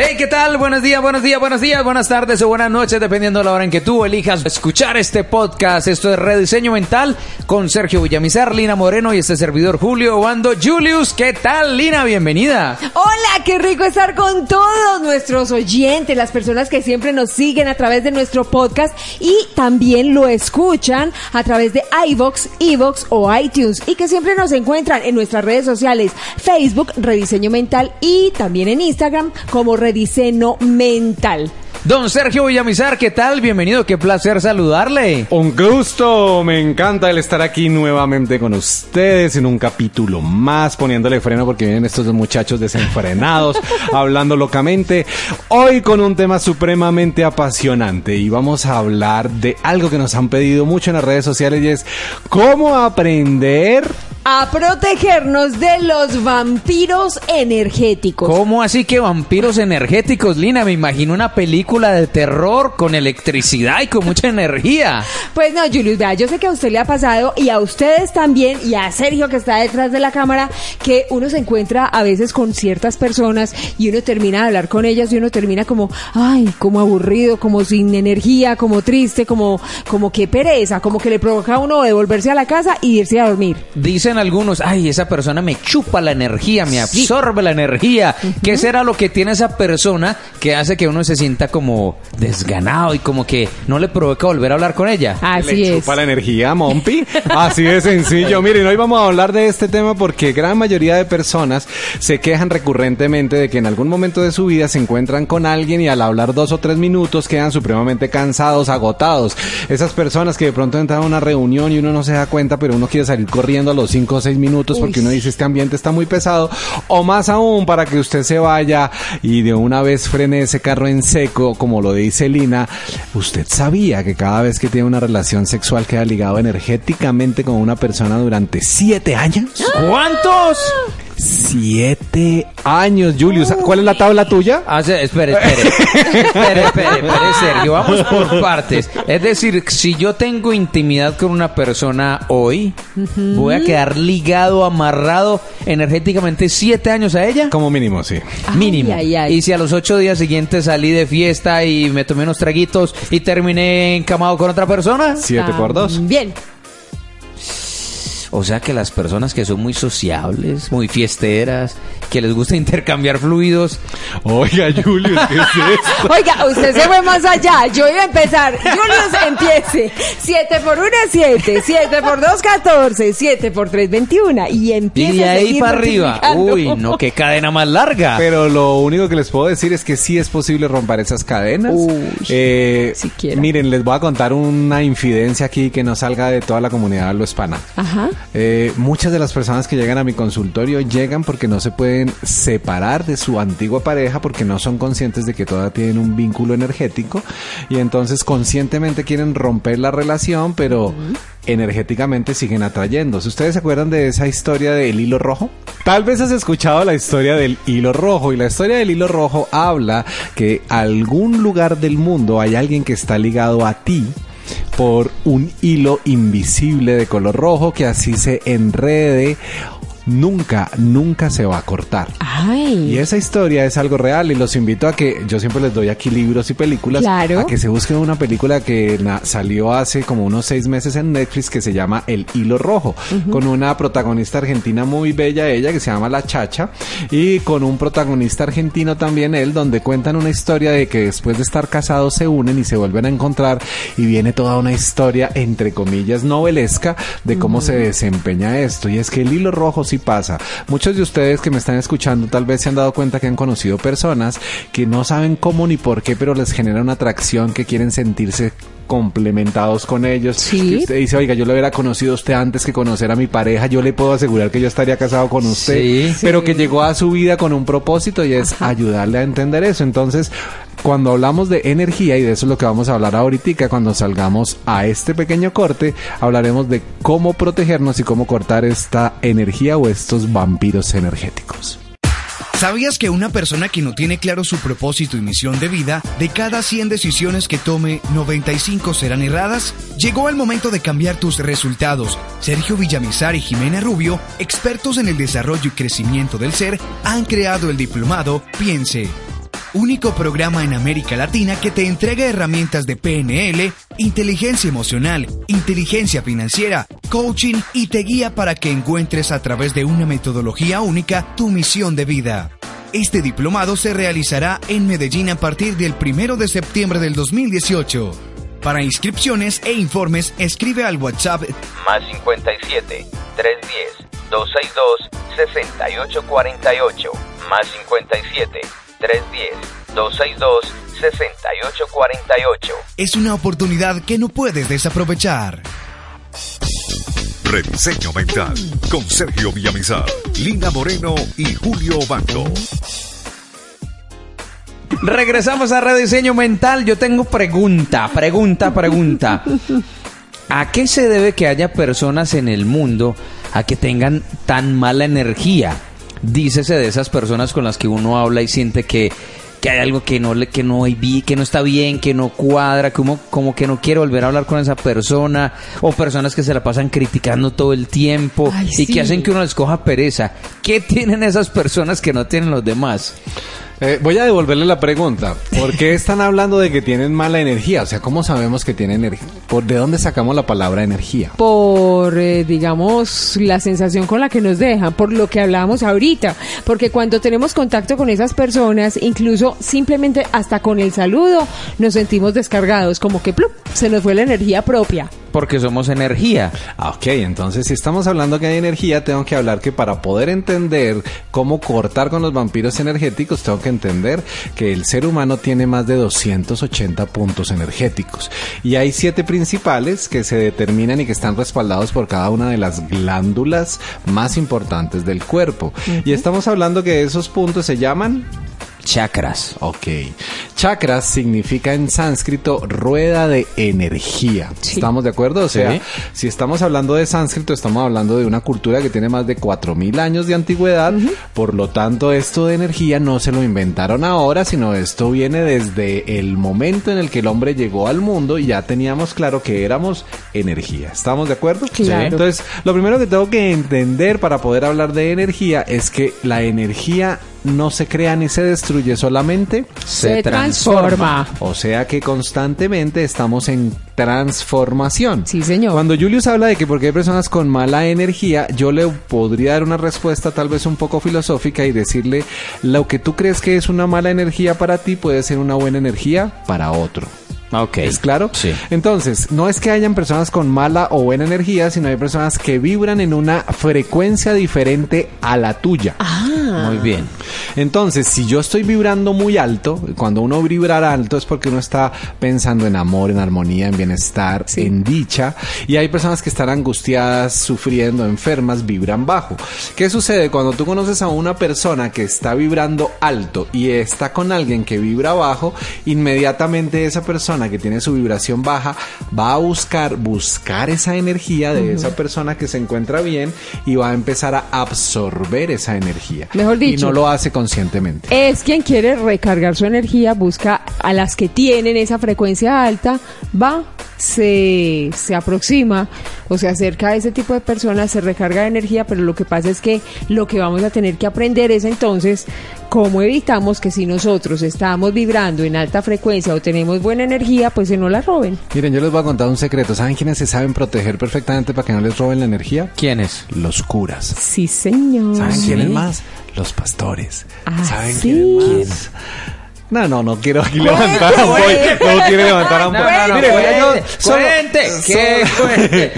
Hey, ¿qué tal? Buenos días, buenos días, buenos días, buenas tardes o buenas noches, dependiendo de la hora en que tú elijas escuchar este podcast. Esto es Rediseño Mental con Sergio Villamizar, Lina Moreno y este servidor Julio Obando. Julius, ¿qué tal, Lina? Bienvenida. Hola, qué rico estar con todos nuestros oyentes, las personas que siempre nos siguen a través de nuestro podcast y también lo escuchan a través de iVox, Evox o iTunes y que siempre nos encuentran en nuestras redes sociales, Facebook, Rediseño Mental y también en Instagram como Rediseño Mental. Don Sergio Villamizar, ¿qué tal? Bienvenido, qué placer saludarle. Un gusto, me encanta el estar aquí nuevamente con ustedes en un capítulo más, poniéndole freno porque vienen estos dos muchachos desenfrenados, hablando locamente. Hoy con un tema supremamente apasionante y vamos a hablar de algo que nos han pedido mucho en las redes sociales y es cómo aprender a protegernos de los vampiros energéticos. ¿Cómo así que vampiros energéticos, Lina? Me imagino una película de terror con electricidad y con mucha energía. Pues no, Julius, vea, yo sé que a usted le ha pasado y a ustedes también y a Sergio que está detrás de la cámara que uno se encuentra a veces con ciertas personas y uno termina de hablar con ellas y uno termina como, ay, como aburrido, como sin energía, como triste, como, como que pereza, como que le provoca a uno devolverse a la casa y irse a dormir. Dicen algunos, ay, esa persona me chupa la energía, me absorbe la energía. ¿Qué será lo que tiene esa persona que hace que uno se sienta como desganado y como que no le provoca volver a hablar con ella? Así le es. chupa la energía, Mompi. Así de sencillo. Miren, hoy vamos a hablar de este tema porque gran mayoría de personas se quejan recurrentemente de que en algún momento de su vida se encuentran con alguien y al hablar dos o tres minutos quedan supremamente cansados, agotados. Esas personas que de pronto entran a una reunión y uno no se da cuenta, pero uno quiere salir corriendo a los cinco o seis minutos porque Uy. uno dice este ambiente está muy pesado. O más aún para que usted se vaya y de una vez frene ese carro en seco, como lo dice Lina. Usted sabía que cada vez que tiene una relación sexual queda ligado energéticamente con una persona durante siete años. ¿Cuántos? Siete años, Julius. ¿Cuál es la tabla tuya? Ah, se- espere, espere. espere, espere, espere, Sergio. Vamos por partes. Es decir, si yo tengo intimidad con una persona hoy, voy a quedar ligado, amarrado energéticamente siete años a ella. Como mínimo, sí. Mínimo. Ay, ay, ay. Y si a los ocho días siguientes salí de fiesta y me tomé unos traguitos y terminé encamado con otra persona. Siete por dos. Bien. O sea que las personas que son muy sociables, muy fiesteras, que les gusta intercambiar fluidos, Oiga, Julius, ¿qué es esto? Oiga, usted se fue más allá. Yo iba a empezar. Julius, empiece. 7 por 1 es 7. 7 por 2, 14. 7 por 3, 21. Y empiece y de ahí para arriba. Uy, no, qué cadena más larga. Pero lo único que les puedo decir es que sí es posible romper esas cadenas. Uy, Eh, siquiera. miren, les voy a contar una infidencia aquí que no salga de toda la comunidad lo hispana. Ajá. Eh, muchas de las personas que llegan a mi consultorio llegan porque no se pueden separar de su antigua pareja porque no son conscientes de que todavía tienen un vínculo energético y entonces conscientemente quieren romper la relación, pero energéticamente siguen atrayéndose. ¿Ustedes se acuerdan de esa historia del hilo rojo? Tal vez has escuchado la historia del hilo rojo y la historia del hilo rojo habla que algún lugar del mundo hay alguien que está ligado a ti por un hilo invisible de color rojo que así se enrede nunca, nunca se va a cortar. Ay. Y esa historia es algo real y los invito a que yo siempre les doy aquí libros y películas Claro. a que se busquen una película que salió hace como unos seis meses en Netflix que se llama El Hilo Rojo con una protagonista argentina muy bella ella que se llama La Chacha y con un protagonista argentino también él donde cuentan una historia de que después de estar casados se unen y se vuelven a encontrar y viene toda una historia entre comillas novelesca de cómo se desempeña esto y es que el hilo rojo sí pasa. Muchos de ustedes que me están escuchando tal vez se han dado cuenta que han conocido personas que no saben cómo ni por qué, pero les genera una atracción que quieren sentirse complementados con ellos. Sí. Que usted dice, oiga, yo lo hubiera conocido a usted antes que conocer a mi pareja, yo le puedo asegurar que yo estaría casado con usted. Sí. Pero que llegó a su vida con un propósito y es ayudarle a entender eso. Entonces, cuando hablamos de energía, y de eso es lo que vamos a hablar ahorita, cuando salgamos a este pequeño corte, hablaremos de cómo protegernos y cómo cortar esta energía o estos vampiros energéticos. ¿Sabías que una persona que no tiene claro su propósito y misión de vida, de cada 100 decisiones que tome, 95 serán erradas? Llegó el momento de cambiar tus resultados. Sergio Villamizar y Jimena Rubio, expertos en el desarrollo y crecimiento del ser, han creado el diplomado Piense. Único programa en América Latina que te entrega herramientas de PNL, inteligencia emocional, inteligencia financiera, coaching y te guía para que encuentres a través de una metodología única tu misión de vida. Este diplomado se realizará en Medellín a partir del 1 de septiembre del 2018. Para inscripciones e informes, escribe al WhatsApp más 57 310 262 6848 más 57 310 262 6848 Es una oportunidad que no puedes desaprovechar. Rediseño Mental con Sergio Villamizar, Lina Moreno y Julio Bando. Regresamos a Rediseño Mental. Yo tengo pregunta, pregunta, pregunta. ¿A qué se debe que haya personas en el mundo a que tengan tan mala energía? Dícese de esas personas con las que uno habla y siente que, que hay algo que no le, que no hay vi- que no está bien, que no cuadra, como, como que no quiere volver a hablar con esa persona, o personas que se la pasan criticando todo el tiempo Ay, y sí. que hacen que uno les coja pereza. ¿Qué tienen esas personas que no tienen los demás? Eh, voy a devolverle la pregunta. ¿Por qué están hablando de que tienen mala energía? O sea, ¿cómo sabemos que tienen energía? ¿Por de dónde sacamos la palabra energía? por, eh, digamos, la sensación con la que nos dejan, por lo que hablábamos ahorita, porque cuando tenemos contacto con esas personas, incluso simplemente hasta con el saludo, nos sentimos descargados, como que ¡plup! se nos fue la energía propia. Porque somos energía. Ah, Ok, entonces si estamos hablando que hay energía, tengo que hablar que para poder entender cómo cortar con los vampiros energéticos, tengo que entender que el ser humano tiene más de 280 puntos energéticos. Y hay siete principales que se determinan y que están respaldados por cada una de las glándulas más importantes del cuerpo. Y estamos hablando que esos puntos se llaman Chakras. Ok. Chakras significa en sánscrito rueda de energía. Sí. ¿Estamos de acuerdo? O sea, Sí. si estamos hablando de sánscrito, estamos hablando de una cultura que tiene más de 4000 años de antigüedad. Por lo tanto, esto de energía no se lo inventaron ahora, sino esto viene desde el momento en el que el hombre llegó al mundo y ya teníamos claro que éramos energía. ¿Estamos de acuerdo? Claro. Entonces, lo primero que tengo que entender para poder hablar de energía es que la energía no se crea ni se destruye solamente. Se transforma. O sea que constantemente estamos en transformación. Sí, señor. Cuando Julius habla de que porque hay personas con mala energía, yo le podría dar una respuesta tal vez un poco filosófica y decirle, lo que tú crees que es una mala energía para ti puede ser una buena energía para otro. Ok. ¿Es claro? Sí. Entonces, no es que hayan personas con mala o buena energía, sino hay personas que vibran en una frecuencia diferente a la tuya. Muy bien. Entonces, si yo estoy vibrando muy alto, cuando uno vibra alto es porque uno está pensando en amor, en armonía, en bienestar, Sí. en dicha. Y hay personas que están angustiadas, sufriendo, enfermas, vibran bajo. ¿Qué sucede cuando tú conoces a una persona que está vibrando alto y está con alguien que vibra bajo? Inmediatamente esa persona que tiene su vibración baja va a buscar, buscar esa energía de esa persona que se encuentra bien y va a empezar a absorber esa energía. Mejor Y dicho. no lo hace conscientemente. Es quien quiere recargar su energía, busca a las que tienen esa frecuencia alta, va, se, se aproxima o se acerca a ese tipo de personas, se recarga de energía, pero lo que pasa es que lo que vamos a tener que aprender es entonces cómo evitamos que si nosotros estamos vibrando en alta frecuencia o tenemos buena energía, pues se no la roben. Miren, yo les voy a contar un secreto. ¿Saben quiénes se saben proteger perfectamente para que no les roben la energía? ¿Quiénes? Los curas. Sí, señor. ¿Saben sí? quiénes más? Los pastores. Ah, ¿Saben sí. quiénes más? No, no, no quiero aquí levantar a Boy. No quiero levantar a Boy. no, no, Mire, cuente, yo solo- cuente, ¿qué solo- cuente?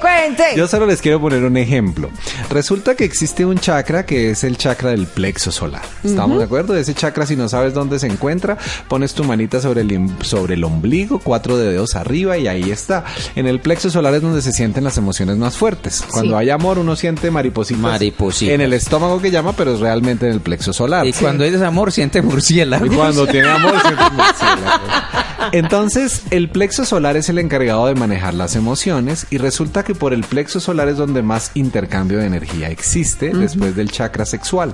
Cuente. Yo solo les quiero poner un ejemplo. Resulta que existe un chakra que es el chakra del plexo solar. ¿Estamos de acuerdo? Ese chakra, si no sabes dónde se encuentra, pones tu manita sobre el, sobre el ombligo, cuatro dedos arriba y ahí está. En el plexo solar es donde se sienten las emociones más fuertes. Cuando Sí. hay amor, uno siente maripositas, Maripositas. en el estómago que llama, pero es realmente en el plexo solar. Y cuando hay desamor, siente murciélago. Cuando tiene amor. Entonces, el plexo solar es el encargado de manejar las emociones y resulta que por el plexo solar es donde más intercambio de energía existe después del chakra sexual.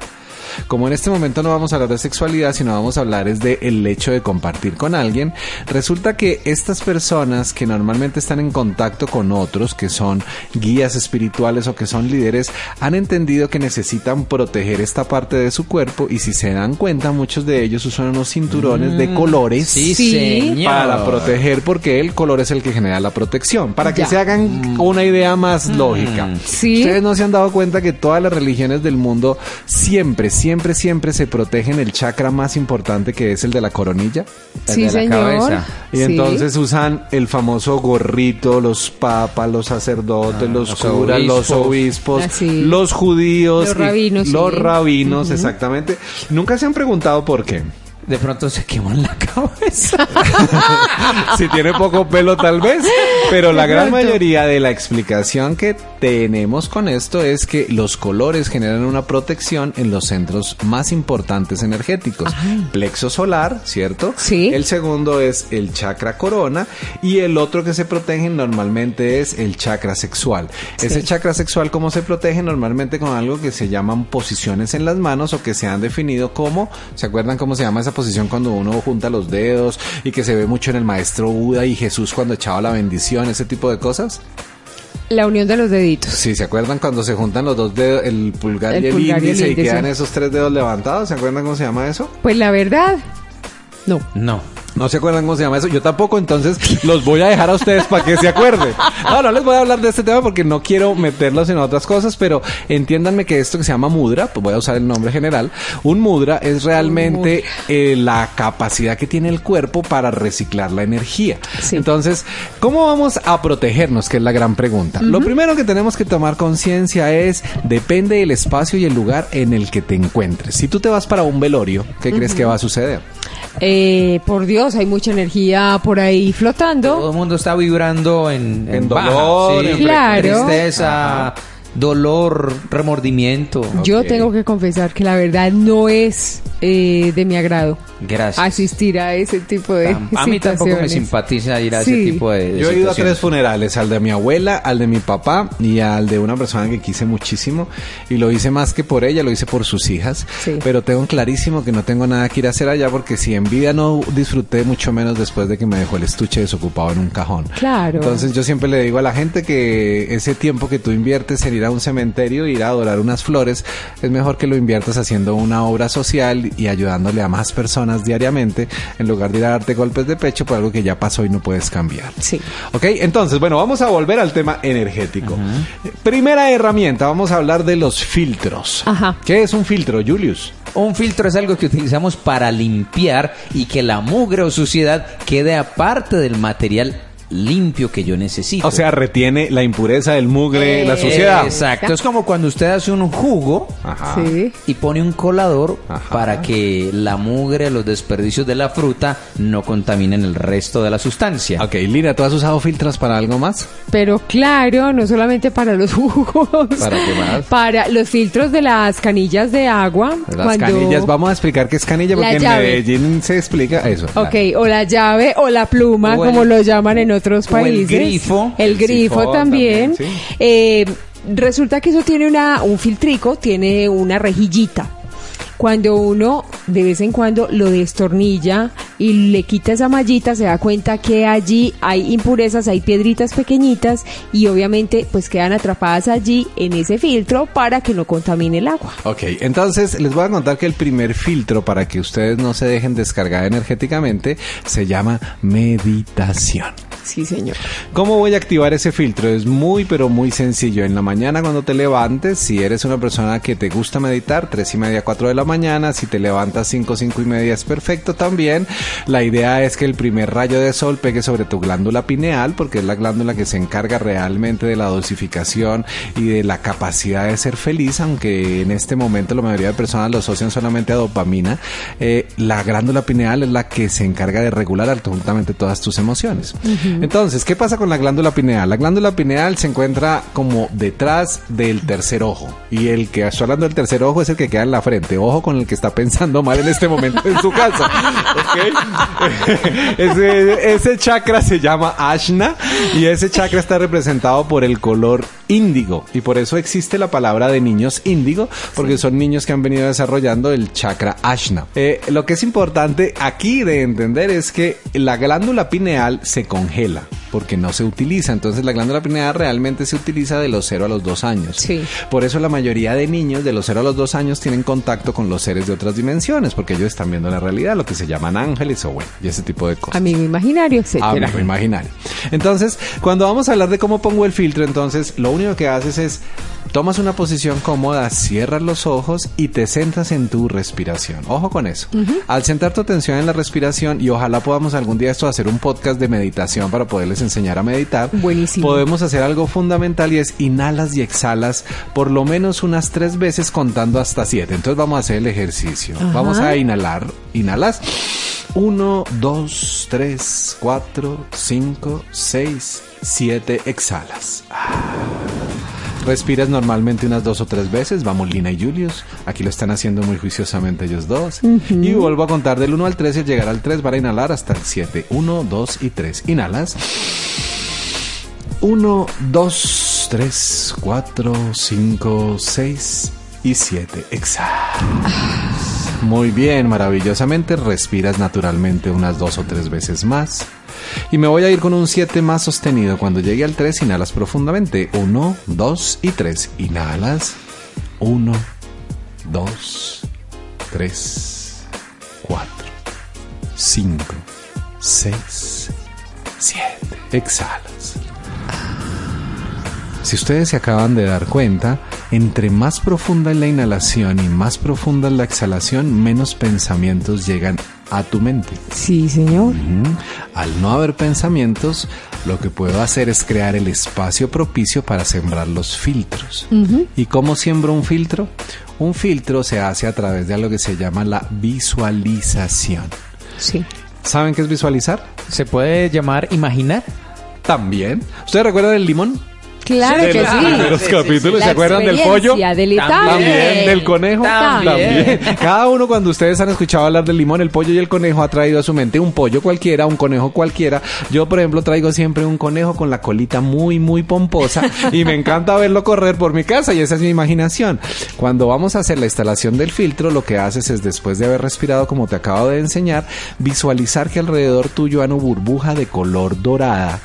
Como en este momento no vamos a hablar de sexualidad, sino vamos a hablar es de el hecho de compartir con alguien, resulta que estas personas que normalmente están en contacto con otros, que son guías espirituales o que son líderes, han entendido que necesitan proteger esta parte de su cuerpo y si se dan cuenta, muchos de ellos usan unos cinturones de colores Sí, Sí. señor. para proteger porque el color es el que genera la protección. Para que Ya. se hagan una idea más lógica. Sí. Ustedes no se han dado cuenta que todas las religiones del mundo siempre, siempre, siempre se protegen el chakra más importante que es el de la coronilla. El Sí, de la señor. cabeza. Y Sí. entonces usan el famoso gorrito, los papas, los sacerdotes, Ah, los, los curas, los obispos. los judíos, Los y- rabinos, los rabinos, exactamente. Nunca se han preguntado por qué. De pronto se queman la cabeza. si tiene poco pelo tal vez, pero la gran mayoría de la explicación que tenemos con esto es que los colores generan una protección en los centros más importantes energéticos. Plexo solar, ¿cierto? Sí. El segundo es el chakra corona y el otro que se protege normalmente es el chakra sexual. Ese chakra sexual, ¿cómo se protege? Normalmente con algo que se llaman posiciones en las manos o que se han definido como, ¿se acuerdan cómo se llama esa posición cuando uno junta los dedos y que se ve mucho en el maestro Buda y Jesús cuando echaba la bendición, ese tipo de cosas? La unión de los deditos. Sí, ¿se acuerdan cuando se juntan los dos dedos, el pulgar El y el pulgar y el índice y, índice. quedan esos tres dedos levantados? ¿Se acuerdan cómo se llama eso? Pues la verdad, no. No. No se acuerdan cómo se llama eso. Yo tampoco, entonces los voy a dejar a ustedes para que se acuerden. No, no les voy a hablar de este tema porque no quiero meterlos en otras cosas, pero entiéndanme que esto que se llama mudra, pues voy a usar el nombre general. Un mudra es realmente eh, la capacidad que tiene el cuerpo para reciclar la energía. Sí. Entonces, ¿cómo vamos a protegernos? Que es la gran pregunta. Lo primero que tenemos que tomar conciencia es, depende del espacio y el lugar en el que te encuentres. Si tú te vas para un velorio, ¿qué crees que va a suceder? Eh, por Dios, hay mucha energía por ahí Todo flotando. el mundo está vibrando en, En baja, dolor, sí. en Claro. Tristeza, dolor, remordimiento. Yo tengo que confesar que la verdad no es eh, de mi agrado Gracias. asistir a ese tipo de Tam- a mí tampoco me simpatiza ir a Sí. ese tipo de, de Yo he ido a tres funerales, al de mi abuela, al de mi papá y al de una persona que quise muchísimo. Y lo hice más que por ella, lo hice por sus hijas. Sí. Pero tengo clarísimo que no tengo nada que ir a hacer allá porque si en vida no disfruté mucho menos después de que me dejó el estuche desocupado en un cajón. Claro. Entonces yo siempre le digo a la gente que ese tiempo que tú inviertes en ir a un cementerio, ir a adorar unas flores, es mejor que lo inviertas haciendo una obra social y ayudándole a más personas diariamente en lugar de ir a darte golpes de pecho por algo que ya pasó y no puedes cambiar. Sí. Ok, entonces, bueno, vamos a volver al tema energético. Primera herramienta, vamos a hablar de los filtros. Ajá. ¿Qué es un filtro, Julius? Un filtro es algo que utilizamos para limpiar y que la mugre o suciedad quede aparte del material limpio que yo necesito. O sea, retiene la impureza, el mugre, la Eh, suciedad. Exacto. Es como cuando usted hace un jugo Ajá. Y pone un colador Ajá. para que la mugre, los desperdicios de la fruta no contaminen el resto de la sustancia. Ok, Lina, ¿tú has usado filtros para algo más? Pero claro, no solamente para los jugos. ¿Para qué más? Para los filtros de las canillas de agua. Las cuando- canillas, vamos a explicar qué es canilla La porque en. Medellín se explica eso. Ok, o la llave o la pluma, como lo llaman en otros o el países. grifo. El El grifo sifón también. también, sí. Eh, resulta que eso tiene una, un filtrico, tiene una rejillita. Cuando uno de vez en cuando lo destornilla y le quita esa mallita, se da cuenta que allí hay impurezas, hay piedritas pequeñitas y obviamente pues quedan atrapadas allí en ese filtro para que no contamine el agua. Ok, entonces les voy a contar que el primer filtro para que ustedes no se dejen descargar energéticamente se llama meditación. Sí, señor. ¿Cómo voy a activar ese filtro? Es muy, pero muy sencillo. En la mañana cuando te levantes, si eres una persona que te gusta meditar, tres y media, cuatro de la mañana, si te levantas cinco, cinco y media es perfecto también. La idea es que el primer rayo de sol pegue sobre tu glándula pineal, porque es la glándula que se encarga realmente de la dosificación y de la capacidad de ser feliz, aunque en este momento la mayoría de personas lo asocian solamente a dopamina. Eh, la glándula pineal es la que se encarga de regular absolutamente todas tus emociones. Entonces, ¿qué pasa con la glándula pineal? La glándula pineal se encuentra como detrás del tercer ojo. Y el que está hablando del tercer ojo es el que queda en la frente. Ojo con el que está pensando mal en este momento en su casa. Ese, ese chakra se llama Ashna y ese chakra está representado por el color índigo. Y por eso existe la palabra de niños índigo, porque son niños que han venido desarrollando el chakra Ashna. Eh, lo que es importante aquí de entender es que la glándula pineal se congela porque no se utiliza. Entonces la glándula pineal realmente se utiliza de los 0 a los 2 años. Sí. Por eso la mayoría de niños de los 0 a los 2 años tienen contacto con los seres de otras dimensiones, porque ellos están viendo la realidad, lo que se llaman ángeles o bueno, y ese tipo de cosas. Amigo imaginario, etcétera. Amigo imaginario. Entonces, cuando vamos a hablar de cómo pongo el filtro, entonces lo único que haces es tomas una posición cómoda, cierras los ojos y te centras en tu respiración. Ojo con eso. Al centrar tu atención en la respiración y ojalá podamos algún día esto hacer un podcast de meditación para poderles enseñar a meditar. Buenísimo. Podemos hacer algo fundamental y es inhalas y exhalas por lo menos unas tres veces contando hasta siete. Entonces vamos a hacer el ejercicio. Vamos a inhalar. Inhalas. 1, 2, 3, 4, 5, 6, 7. Exhalas. Respiras normalmente unas dos o tres veces. Vamos, Lina y Julius. Aquí lo están haciendo muy juiciosamente ellos dos. Y vuelvo a contar del 1 al 3 y al llegar al 3 para inhalar hasta el 7. 1, 2 y 3. Inhalas. 1, 2, 3, 4, 5, 6 y 7. Exhalas. Muy bien, maravillosamente. Respiras naturalmente unas dos o tres veces más. Y me voy a ir con un 7 más sostenido. Cuando llegue al 3, inhalas profundamente. 1, 2 y 3. Inhalas. 1, 2, 3, 4, 5, 6, 7. Exhalas. Si ustedes se acaban de dar cuenta, entre más profunda es la inhalación y más profunda es la exhalación, menos pensamientos llegan a tu mente. Sí, señor. Al no haber pensamientos, lo que puedo hacer es crear el espacio propicio para sembrar los filtros. ¿Y cómo siembro un filtro? Un filtro se hace a través de algo que se llama la visualización. Sí. ¿Saben qué es visualizar? ¿Se puede llamar imaginar? También. ¿Ustedes recuerdan el limón? Claro De que los sí. primeros capítulos, La ¿se acuerdan del pollo? del También. También, del conejo. También. Cada uno cuando ustedes han escuchado hablar del limón, el pollo y el conejo ha traído a su mente un pollo cualquiera, un conejo cualquiera. Yo, por ejemplo, traigo siempre un conejo con la colita muy, muy pomposa y me encanta verlo correr por mi casa y esa es mi imaginación. Cuando vamos a hacer la instalación del filtro, lo que haces es después de haber respirado como te acabo de enseñar, visualizar que alrededor tuyo hay una burbuja de color dorada.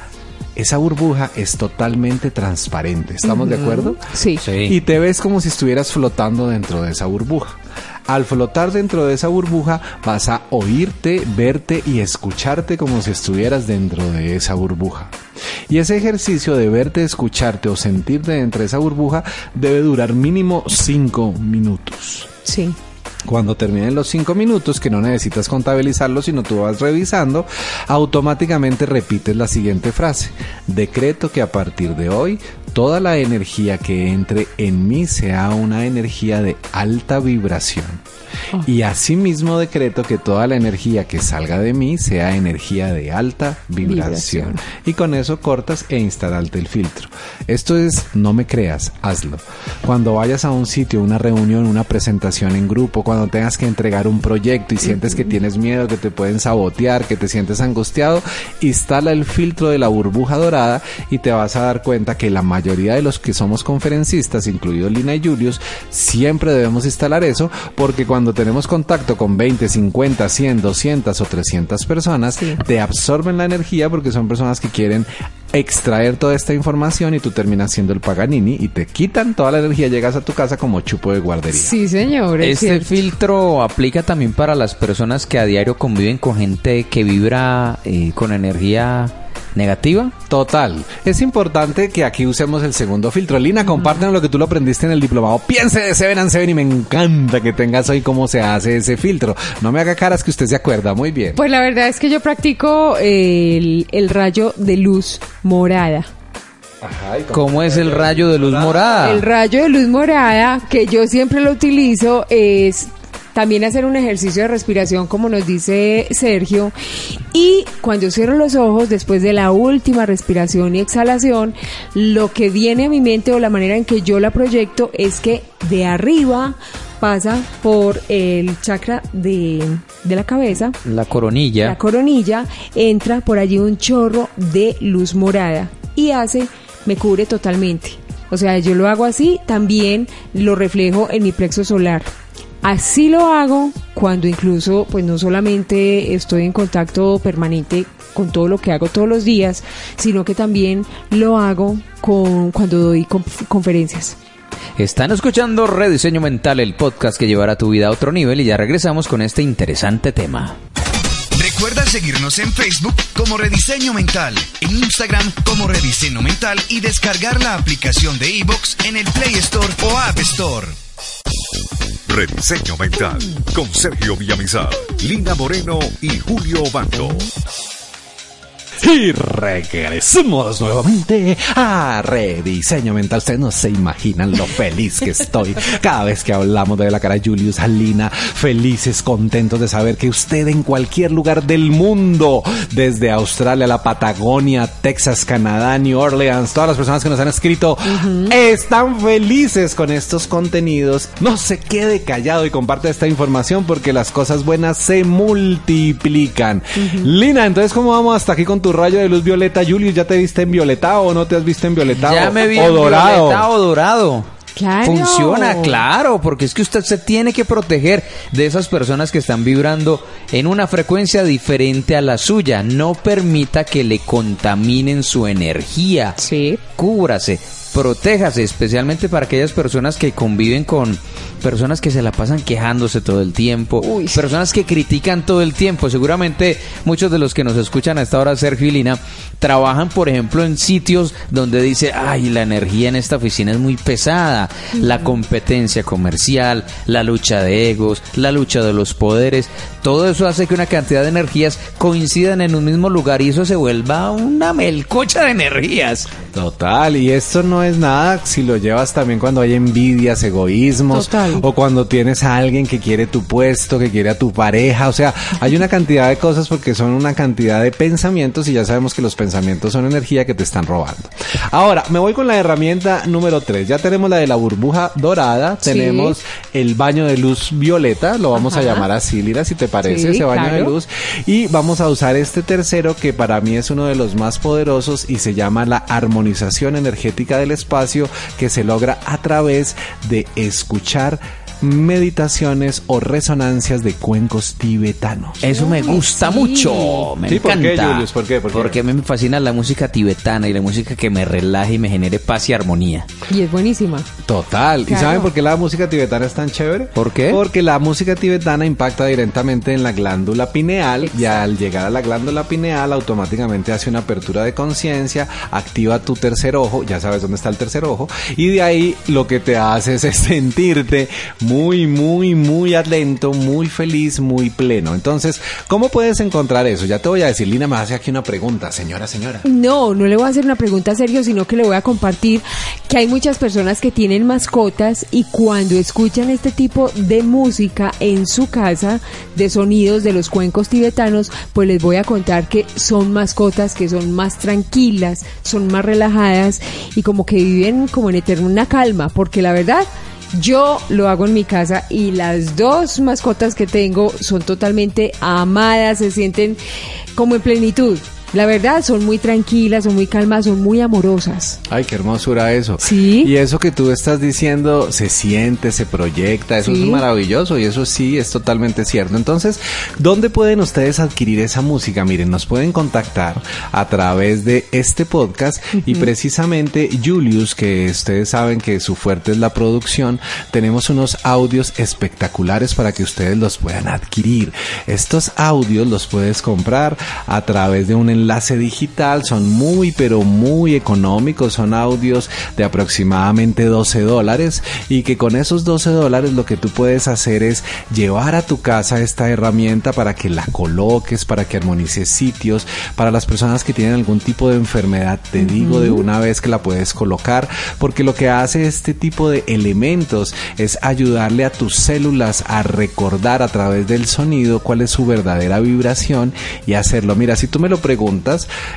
Esa burbuja es totalmente transparente. ¿Estamos de acuerdo? Sí. y te ves como si estuvieras flotando dentro de esa burbuja. Al flotar dentro de esa burbuja vas a oírte, verte y escucharte como si estuvieras dentro de esa burbuja. Y ese ejercicio de verte, escucharte o sentirte dentro de esa burbuja debe durar mínimo 5 minutos. Sí. Cuando terminen los 5 minutos, que no necesitas contabilizarlo, sino tú vas revisando, automáticamente repites la siguiente frase. Decreto que a partir de hoy, toda la energía que entre en mí sea una energía de alta vibración. Y asimismo decreto que toda la energía que salga de mí sea energía de alta vibración. Vibración. Y con eso cortas e instalarte el filtro. Esto es, no me creas, hazlo. Cuando vayas a un sitio, una reunión, una presentación en grupo, cuando tengas que entregar un proyecto y sientes que tienes miedo, que te pueden sabotear, que te sientes angustiado, instala el filtro de la burbuja dorada y te vas a dar cuenta que la mayoría de los que somos conferencistas, incluido Lina y Julius, siempre debemos instalar eso porque cuando tenemos contacto con 20, 50, 100, 200 o 300 personas, Sí. te absorben la energía porque son personas que quieren extraer toda esta información y tú terminas siendo el Paganini y te quitan toda la energía, llegas a tu casa como chupo de guardería. Sí, señor. es Este cierto. filtro aplica también para las personas que a diario conviven con gente que vibra eh, con energía negativa. Total. Es importante que aquí usemos el segundo filtro. Lina, compártenos lo que tú lo aprendiste en el diplomado. Piense de Seven and Seven y me encanta que tengas hoy cómo se hace ese filtro. No me haga caras que usted se acuerda. Muy bien. Pues la verdad es que yo practico el, el rayo de luz morada. ¿Cómo es el rayo de luz morada? El rayo de luz morada, que yo siempre lo utilizo, es también hacer un ejercicio de respiración, como nos dice Sergio. Y cuando cierro los ojos, después de la última respiración y exhalación, lo que viene a mi mente o la manera en que yo la proyecto es que de arriba pasa por el chakra de, de la cabeza. La coronilla. La coronilla, entra por allí un chorro de luz morada y hace, me cubre totalmente. O sea, yo lo hago así, también lo reflejo en mi plexo solar. Así lo hago cuando incluso, pues no solamente estoy en contacto permanente con todo lo que hago todos los días, sino que también lo hago con, cuando doy conf- conferencias. Están escuchando Rediseño Mental, el podcast que llevará tu vida a otro nivel y ya regresamos con este interesante tema. Recuerda seguirnos en Facebook como Rediseño Mental, en Instagram como Rediseño Mental y descargar la aplicación de iVoox en el Play Store o App Store. Rediseño Mental con Sergio Villamizar, Lina Moreno y Julio Bando. Y regresamos nuevamente a Rediseño Mental. Ustedes no se imaginan lo feliz que estoy cada vez que hablamos de la cara Julius Alina. Felices, contentos de saber que usted en cualquier lugar del mundo, desde Australia, la Patagonia, Texas, Canadá, New Orleans, todas las personas que nos han escrito, están felices con estos contenidos. No se quede callado y comparte esta información porque las cosas buenas se multiplican. Lina, entonces, ¿cómo vamos hasta aquí con tu rayo de luz violeta? Julius, ¿ya te viste en violeta o no te has visto en violeta? Ya o, me vi o en dorado? violeta o dorado. Claro. Funciona, claro, porque es que usted se tiene que proteger de esas personas que están vibrando en una frecuencia diferente a la suya. No permita que le contaminen su energía. Sí. Cúbrase, protéjase, especialmente para aquellas personas que conviven con personas que se la pasan quejándose todo el tiempo, Uy, personas que critican todo el tiempo. Seguramente muchos de los que nos escuchan a esta hora, Sergio y Lina, trabajan, por ejemplo, en sitios donde dice, ay, la energía en esta oficina es muy pesada, la competencia comercial, la lucha de egos, la lucha de los poderes, todo eso hace que una cantidad de energías coincidan en un mismo lugar y eso se vuelva una melcocha de energías. Total, y esto no es nada si lo llevas también cuando hay envidias, egoísmos, Total. O cuando tienes a alguien que quiere tu puesto, que quiere a tu pareja, o sea, hay una cantidad de cosas porque son una cantidad de pensamientos y ya sabemos que los pensamientos son energía que te están robando. Ahora, me voy con la herramienta número 3. Ya tenemos la de la burbuja dorada, Sí. tenemos el baño de luz violeta, lo vamos a llamar así, Lira, si te parece, Sí, ese baño de luz. Y vamos a usar este tercero que para mí es uno de los más poderosos y se llama la armonización energética del espacio que se logra a través de escuchar meditaciones o resonancias de cuencos tibetanos. Eso me gusta sí. mucho, me Sí, ¿por qué, encanta. Julius? ¿Por qué? ¿Por qué? Porque a mí me fascina la música tibetana y la música que me relaje y me genere paz y armonía. Y es buenísima. Total. ¿Y saben por qué la música tibetana es tan chévere? ¿Por qué? Porque la música tibetana impacta directamente en la glándula pineal y al llegar a la glándula pineal automáticamente hace una apertura de conciencia, activa tu tercer ojo, ya sabes dónde está el tercer ojo, y de ahí lo que te hace es sentirte muy, muy, muy atento, muy feliz, muy pleno. Entonces, ¿cómo puedes encontrar eso? Ya te voy a decir, Lina me hace aquí una pregunta, señora, señora. No, no le voy a hacer una pregunta a Sergio, sino que le voy a compartir que hay muchas personas que tienen mascotas y cuando escuchan este tipo de música en su casa, de sonidos de los cuencos tibetanos, pues les voy a contar que son mascotas que son más tranquilas, son más relajadas y como que viven como en eterna calma, porque la verdad... Yo lo hago en mi casa y las dos mascotas que tengo son totalmente amadas, se sienten como en plenitud. La verdad, son muy tranquilas, son muy calmas, son muy amorosas. Ay, qué hermosura eso. Sí. Y eso que tú estás diciendo se siente, se proyecta, eso Sí. es maravilloso y eso sí es totalmente cierto. Entonces, ¿dónde pueden ustedes adquirir esa música? Miren, nos pueden contactar a través de este podcast y precisamente Julius, que ustedes saben que su fuerte es la producción, tenemos unos audios espectaculares para que ustedes los puedan adquirir. Estos audios los puedes comprar a través de un enlace enlace digital, son muy pero muy económicos, son audios de aproximadamente 12 dólares y que con esos 12 dólares lo que tú puedes hacer es llevar a tu casa esta herramienta para que la coloques, para que armonices sitios, para las personas que tienen algún tipo de enfermedad, te digo de una vez que la puedes colocar, porque lo que hace este tipo de elementos es ayudarle a tus células a recordar a través del sonido cuál es su verdadera vibración y hacerlo. Mira, si tú me lo preguntas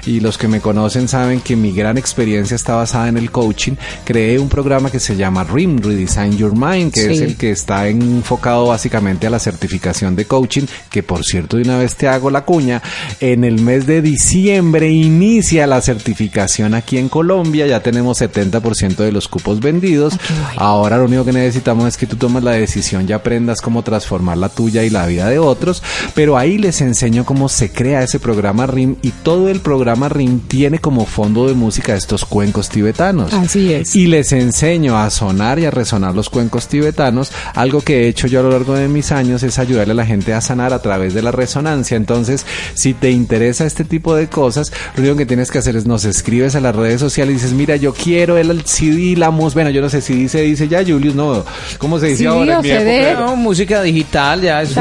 y los que me conocen saben que mi gran experiencia está basada en el coaching, creé un programa que se llama RIM, Redesign Your Mind, que es el que está enfocado básicamente a la certificación de coaching, que por cierto de una vez te hago la cuña, en el mes de diciembre inicia la certificación aquí en Colombia, ya tenemos 70% de los cupos vendidos, ahora lo único que necesitamos es que tú tomes la decisión y aprendas cómo transformar la tuya y la vida de otros, pero ahí les enseño cómo se crea ese programa RIM y todo el programa RIM tiene como fondo de música estos cuencos tibetanos. Así es. Y les enseño a sonar y a resonar los cuencos tibetanos. Algo que he hecho yo a lo largo de mis años es ayudarle a la gente a sanar a través de la resonancia. Entonces, si te interesa este tipo de cosas, lo único que tienes que hacer es nos escribes a las redes sociales y dices, mira, yo quiero el CD, la música. Bueno, yo no sé si dice, dice ya Julius, no. ¿Cómo se dice Sí, ahora? En mi CD. época- No, música digital, ya es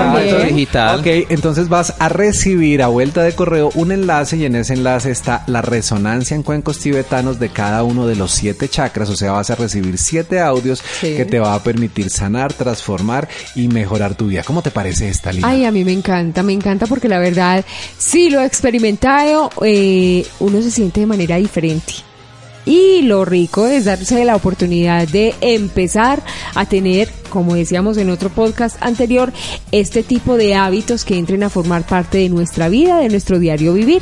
digital. Ok, entonces vas a recibir a vuelta de correo un enlace y en ese enlace está la resonancia en cuencos tibetanos de cada uno de los siete chakras, o sea, vas a recibir siete audios Sí. que te va a permitir sanar, transformar y mejorar tu vida. ¿Cómo te parece esta línea? Ay, a mí me encanta, me encanta porque la verdad, sí lo he experimentado, eh, uno se siente de manera diferente. Y lo rico es darse la oportunidad de empezar a tener, como decíamos en otro podcast anterior, este tipo de hábitos que entren a formar parte de nuestra vida, de nuestro diario vivir.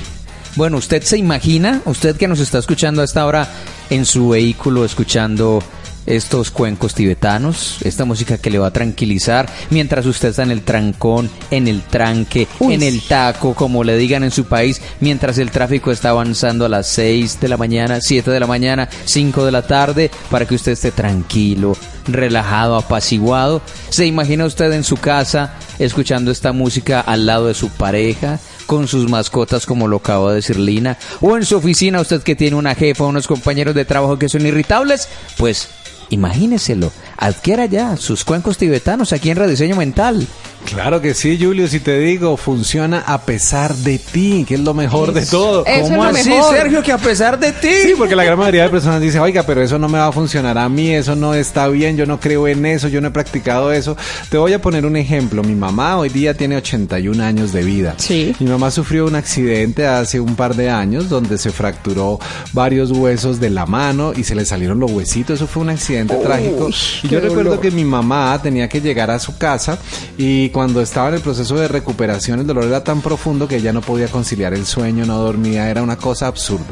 Bueno, usted se imagina, usted que nos está escuchando a esta hora en su vehículo, escuchando estos cuencos tibetanos, esta música que le va a tranquilizar mientras usted está en el trancón, en el tranque, Uy, en el taco, como le digan en su país, mientras el tráfico está avanzando a las 6 de la mañana, 7 de la mañana, 5 de la tarde, para que usted esté tranquilo, relajado, apaciguado. ¿Se imagina usted en su casa escuchando esta música al lado de su pareja? Con sus mascotas como lo acabo de decir Lina, o en su oficina usted que tiene una jefa, unos compañeros de trabajo que son irritables, pues imagíneselo, adquiera ya sus cuencos tibetanos aquí en Rediseño Mental. Claro que sí, Julio, si te digo, funciona a pesar de ti, que es lo mejor de todo. Eso ¿Cómo es lo así, mejor. Sergio, que a pesar de ti? Sí, porque la gran mayoría de personas dice, oiga, pero eso no me va a funcionar a mí, eso no está bien, yo no creo en eso, yo no he practicado eso. Te voy a poner un ejemplo. Mi mamá hoy día tiene 81 años de vida. Sí. Mi mamá sufrió un accidente hace un par de años donde se fracturó varios huesos de la mano y se le salieron los huesitos. Eso fue un accidente trágico. Y yo recuerdo dolor. que mi mamá tenía que llegar a su casa y cuando estaba en el proceso de recuperación el dolor era tan profundo que ella no podía conciliar el sueño, no dormía, era una cosa absurda.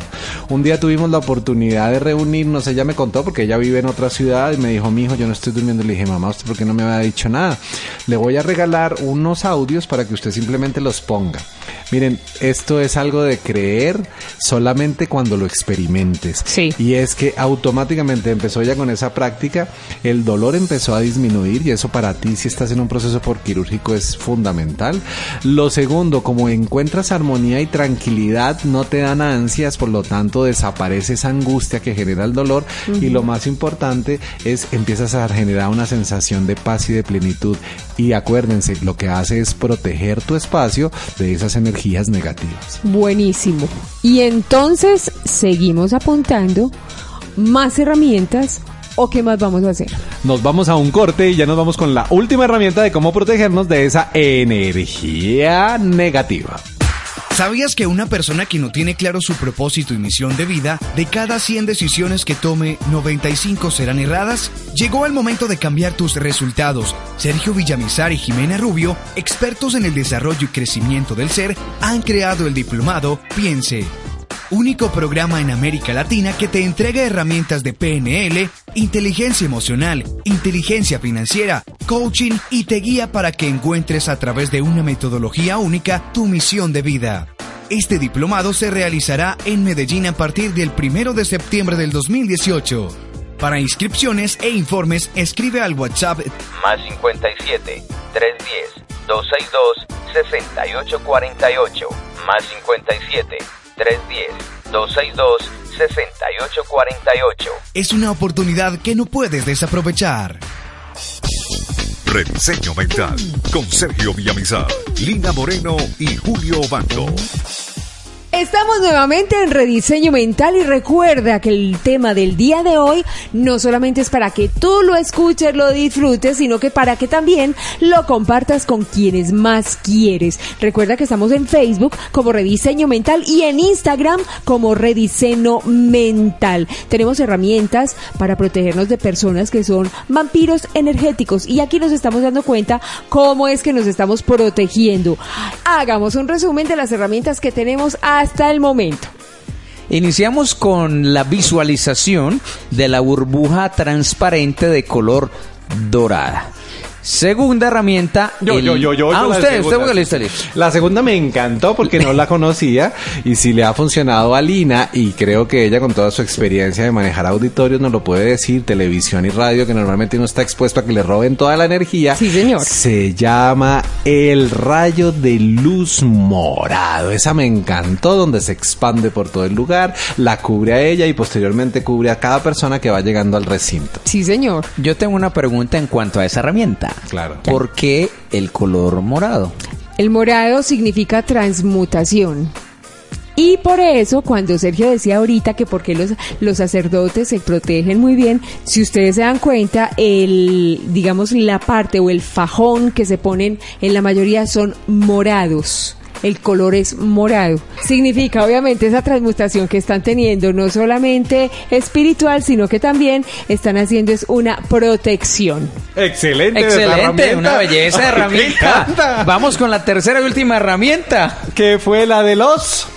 Un día tuvimos la oportunidad de reunirnos, ella me contó porque ella vive en otra ciudad y me dijo, mi hijo, yo no estoy durmiendo. Le dije, mamá, ¿usted por qué no me había dicho nada? Le voy a regalar unos audios para que usted simplemente los ponga. Miren, esto es algo de creer solamente cuando lo experimentes. Sí. Y es que automáticamente empezó ya con esa práctica, el dolor empezó a disminuir y eso para ti si estás en un proceso por quirúrgico es fundamental. Lo segundo, como encuentras armonía y tranquilidad, no te dan ansias, por lo tanto desaparece esa angustia que genera el dolor y lo más importante es empiezas a generar una sensación de paz y de plenitud y acuérdense, lo que hace es proteger tu espacio de esas energías negativas. Buenísimo. Y entonces seguimos apuntando más herramientas o qué más vamos a hacer. Nos vamos a un corte y ya nos vamos con la última herramienta de cómo protegernos de esa energía negativa. ¿Sabías que una persona que no tiene claro su propósito y misión de vida, de cada 100 decisiones que tome, 95 serán erradas? Llegó el momento de cambiar tus resultados. Sergio Villamizar y Jimena Rubio, expertos en el desarrollo y crecimiento del ser, han creado el diplomado Piense. Único programa en América Latina que te entrega herramientas de PNL, inteligencia emocional, inteligencia financiera, coaching y te guía para que encuentres a través de una metodología única tu misión de vida. Este diplomado se realizará en Medellín a partir del 1 de septiembre del 2018. Para inscripciones e informes, escribe al WhatsApp más 57 310 262 6848 más 57 310-262-6848. Es una oportunidad que no puedes desaprovechar. Rediseño Mental con Sergio Villamizar, Lina Moreno y Julio Bando. Estamos nuevamente en Rediseño Mental y recuerda que el tema del día de hoy no solamente es para que tú lo escuches, lo disfrutes, sino que para que también lo compartas con quienes más quieres. Recuerda que estamos en Facebook como Rediseño Mental y en Instagram como Rediseño Mental. Tenemos herramientas para protegernos de personas que son vampiros energéticos y aquí nos estamos dando cuenta cómo es que nos estamos protegiendo. Hagamos un resumen de las herramientas que tenemos hasta el momento. Iniciamos con la visualización de la burbuja transparente de color dorada. Segunda herramienta. Yo, el- yo, yo, yo. Ah, yo usted, usted, porque listo, listo. La segunda me encantó porque no la conocía y si le ha funcionado a Lina y creo que ella con toda su experiencia de manejar auditorios nos lo puede decir, televisión y radio que normalmente uno está expuesto a que le roben toda la energía. Sí, señor. Se llama el rayo de luz morado. Esa me encantó donde se expande por todo el lugar, la cubre a ella y posteriormente cubre a cada persona que va llegando al recinto. Sí, señor. Yo tengo una pregunta en cuanto a esa herramienta. Claro. ¿Por qué el color morado? El morado significa transmutación. Y por eso, cuando Sergio decía ahorita que por qué los, los sacerdotes se protegen muy bien, si ustedes se dan cuenta, el, digamos, la parte o el fajón que se ponen en la mayoría son morados. El color es morado. Significa, obviamente, esa transmutación que están teniendo, no solamente espiritual, sino que también están haciendo es una protección. Excelente. Excelente, una belleza de herramienta. Vamos con la tercera y última herramienta. que fue la de los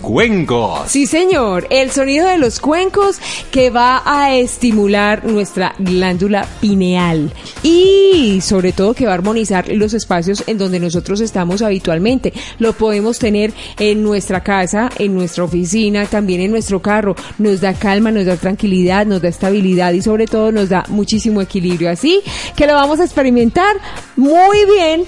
cuencos. Sí, señor. El sonido de los cuencos que va a estimular nuestra glándula pineal y sobre todo que va a armonizar los espacios en donde nosotros estamos habitualmente. Lo podemos tener en nuestra casa, en nuestra oficina, también en nuestro carro. Nos da calma, nos da tranquilidad, nos da estabilidad y sobre todo nos da muchísimo equilibrio. Así que lo vamos a experimentar muy bien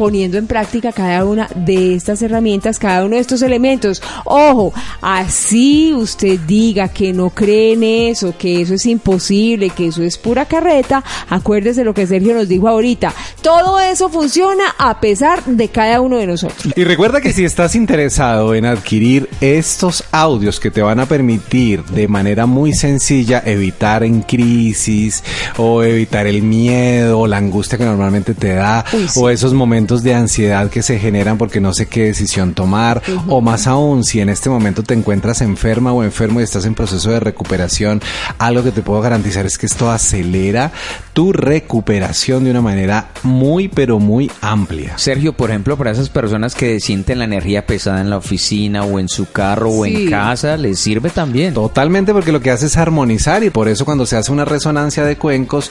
poniendo en práctica cada una de estas herramientas, cada uno de estos elementos. Ojo, así usted diga que no cree en eso, que eso es imposible, que eso es pura carreta, acuérdese lo que Sergio nos dijo ahorita. Todo eso funciona a pesar de cada uno de nosotros. Y recuerda que si estás interesado en adquirir estos audios que te van a permitir de manera muy sencilla evitar en crisis o evitar el miedo o la angustia que normalmente te da Uy, sí. o esos momentos de ansiedad que se generan porque no sé qué decisión tomar o más aún si en este momento te encuentras enferma o enfermo y estás en proceso de recuperación, algo que te puedo garantizar es que esto acelera tu recuperación de una manera muy pero muy amplia. Sergio, por ejemplo, para esas personas que sienten la energía pesada en la oficina o en su carro o en casa, les sirve también. Totalmente porque lo que hace es armonizar y por eso cuando se hace una resonancia de cuencos,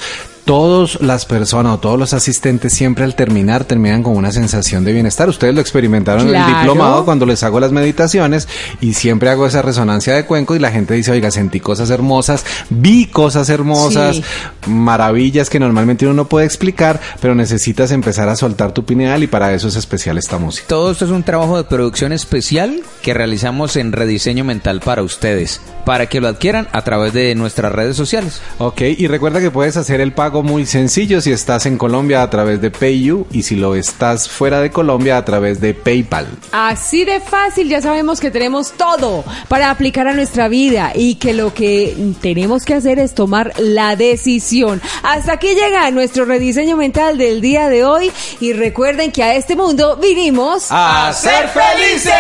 todas las personas o todos los asistentes siempre al terminar terminan con una sensación de bienestar. Ustedes lo experimentaron en el diplomado cuando les hago las meditaciones y siempre hago esa resonancia de cuencos y la gente dice, oiga, sentí cosas hermosas, vi cosas hermosas, Sí. Maravillas que normalmente uno no puede explicar, pero necesitas empezar a soltar tu pineal y para eso es especial esta música. Todo esto es un trabajo de producción especial que realizamos en Rediseño Mental para ustedes, para que lo adquieran a través de nuestras redes sociales. Ok, y recuerda que puedes hacer el pago muy sencillo si estás en Colombia a través de PayU y si lo estás fuera de Colombia a través de PayPal. Así de fácil, ya sabemos que tenemos todo para aplicar a nuestra vida y que lo que tenemos que hacer es tomar la decisión. Hasta aquí llega nuestro rediseño mental del día de hoy y recuerden que a este mundo vinimos ¡A ser felices!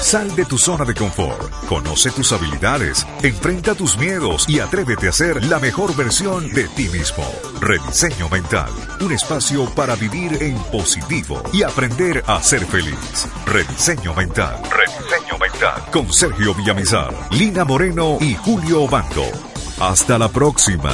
Sal de tu zona de confort, conoce tus habilidades, enfrenta tus miedos y atrévete a ser la mejor versión de ti mismo. Rediseño Mental, un espacio para vivir en positivo y aprender a ser feliz. Rediseño Mental, Rediseño Mental, con Sergio Villamizar, Lina Moreno y Julio Bando. Hasta la próxima.